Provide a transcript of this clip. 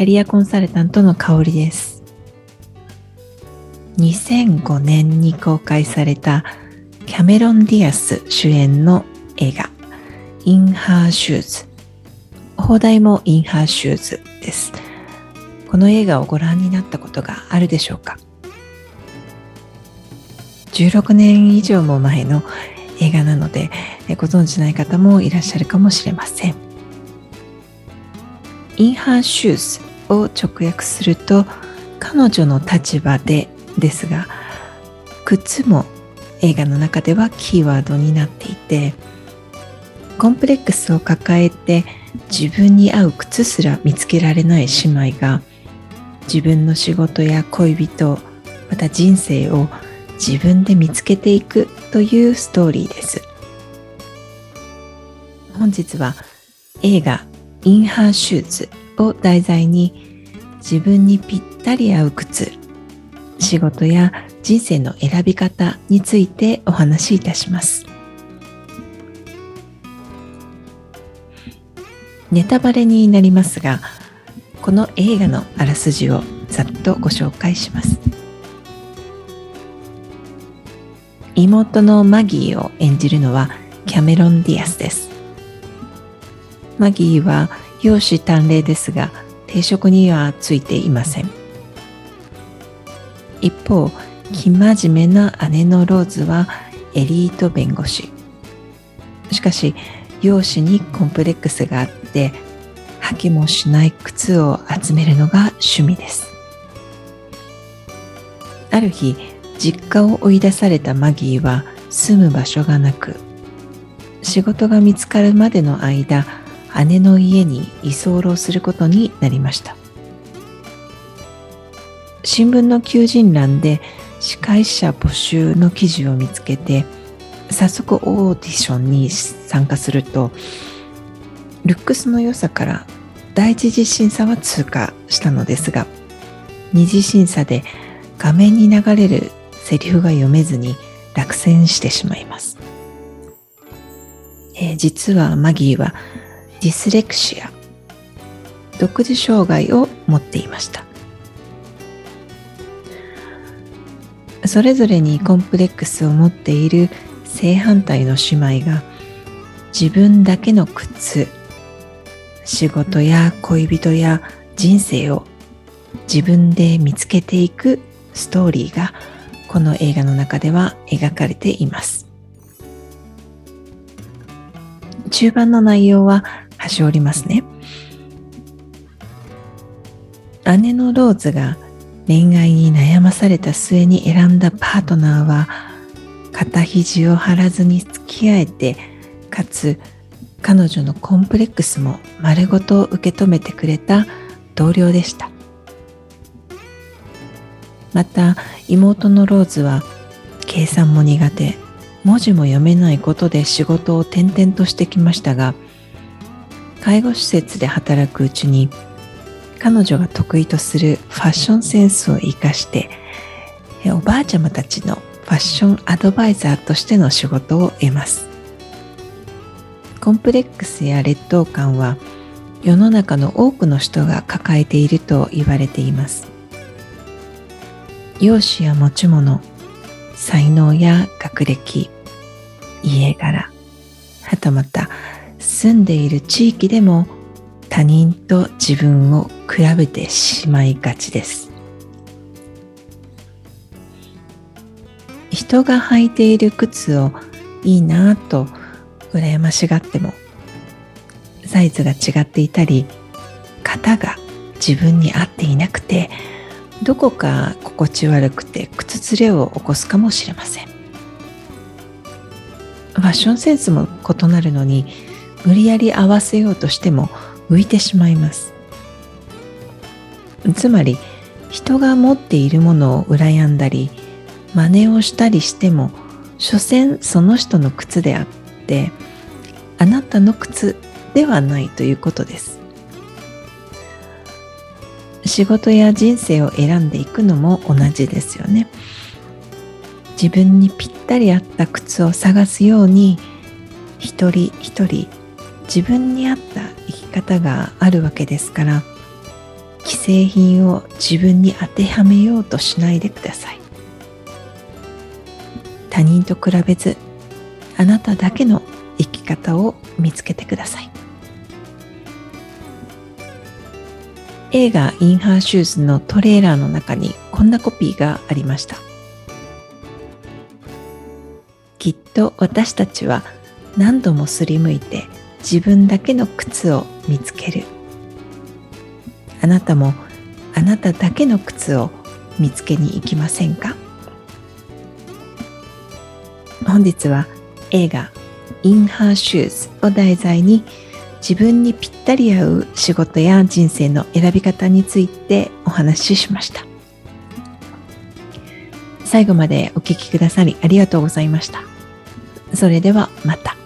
キャリアコンサルタントの香りです2005年に公開されたキャメロン・ディアス主演の映画インハーシューズ原題もインハーシューズです。この映画をご覧になったことがあるでしょうか？16年以上も前の映画なのでご存知ない方もいらっしゃるかもしれません。インハーシューズを直訳すると彼女の立場でですが靴も映画の中ではキーワードになっていてコンプレックスを抱えて自分に合う靴すら見つけられない姉妹が自分の仕事や恋人また人生を自分で見つけていくというストーリーです。本日は映画「インハーシューズ」を題材に自分にぴったり合う靴仕事や人生の選び方についてお話しいたします。ネタバレになりますがこの映画のあらすじをざっとご紹介します。妹のマギーを演じるのはキャメロン・ディアスです。マギーは容姿端麗ですが定職にはついていません。一方生真面目な姉のローズはエリート弁護士。しかし容姿にコンプレックスがあって履きもしない靴を集めるのが趣味です。ある日実家を追い出されたマギーは住む場所がなく仕事が見つかるまでの間姉の家に居候することになりました。新聞の求人欄で司会者募集の記事を見つけて早速オーディションに参加するとルックスの良さから第一次審査は通過したのですが二次審査で画面に流れるセリフが読めずに落選してしまいます、えー、実はマギーはディスレクシア。独自障害を持っていました。それぞれにコンプレックスを持っている正反対の姉妹が自分だけの靴仕事や恋人や人生を自分で見つけていくストーリーがこの映画の中では描かれています。中盤の内容は端折りますね。姉のローズが恋愛に悩まされた末に選んだパートナーは肩肘を張らずに付き合えてかつ彼女のコンプレックスも丸ごと受け止めてくれた同僚でした。また妹のローズは計算も苦手。文字も読めないことで仕事を転々としてきましたが介護施設で働くうちに彼女が得意とするファッションセンスを生かしておばあちゃまたちのファッションアドバイザーとしての仕事を得ます。コンプレックスや劣等感は世の中の多くの人が抱えていると言われています。容姿や持ち物才能や学歴家柄はたまた住んでいる地域でも他人と自分を比べてしまいがちです。人が履いている靴をいいなぁと羨ましがってもサイズが違っていたり型が自分に合っていなくてどこか心地悪くて靴ずれを起こすかもしれません。ファッションセンスも異なるのに無理やり合わせようとしても浮いてしまいます。つまり人が持っているものを羨んだり真似をしたりしても所詮その人の靴であってあなたの靴ではないということです。仕事や人生を選んでいくのも同じですよね。自分にぴったり合った靴を探すように一人一人自分に合った生き方があるわけですから既製品を自分に当てはめようとしないでください。他人と比べずあなただけの生き方を見つけてください。映画インハーシューズのトレーラーの中にこんなコピーがありました。きっと私たちは何度もすりむいて自分だけの靴を見つける。あなたもあなただけの靴を見つけに行きませんか？本日は映画 In Her Shoes を題材に自分にぴったり合う仕事や人生の選び方についてお話ししました。最後までお聴きくださりありがとうございました。それではまた。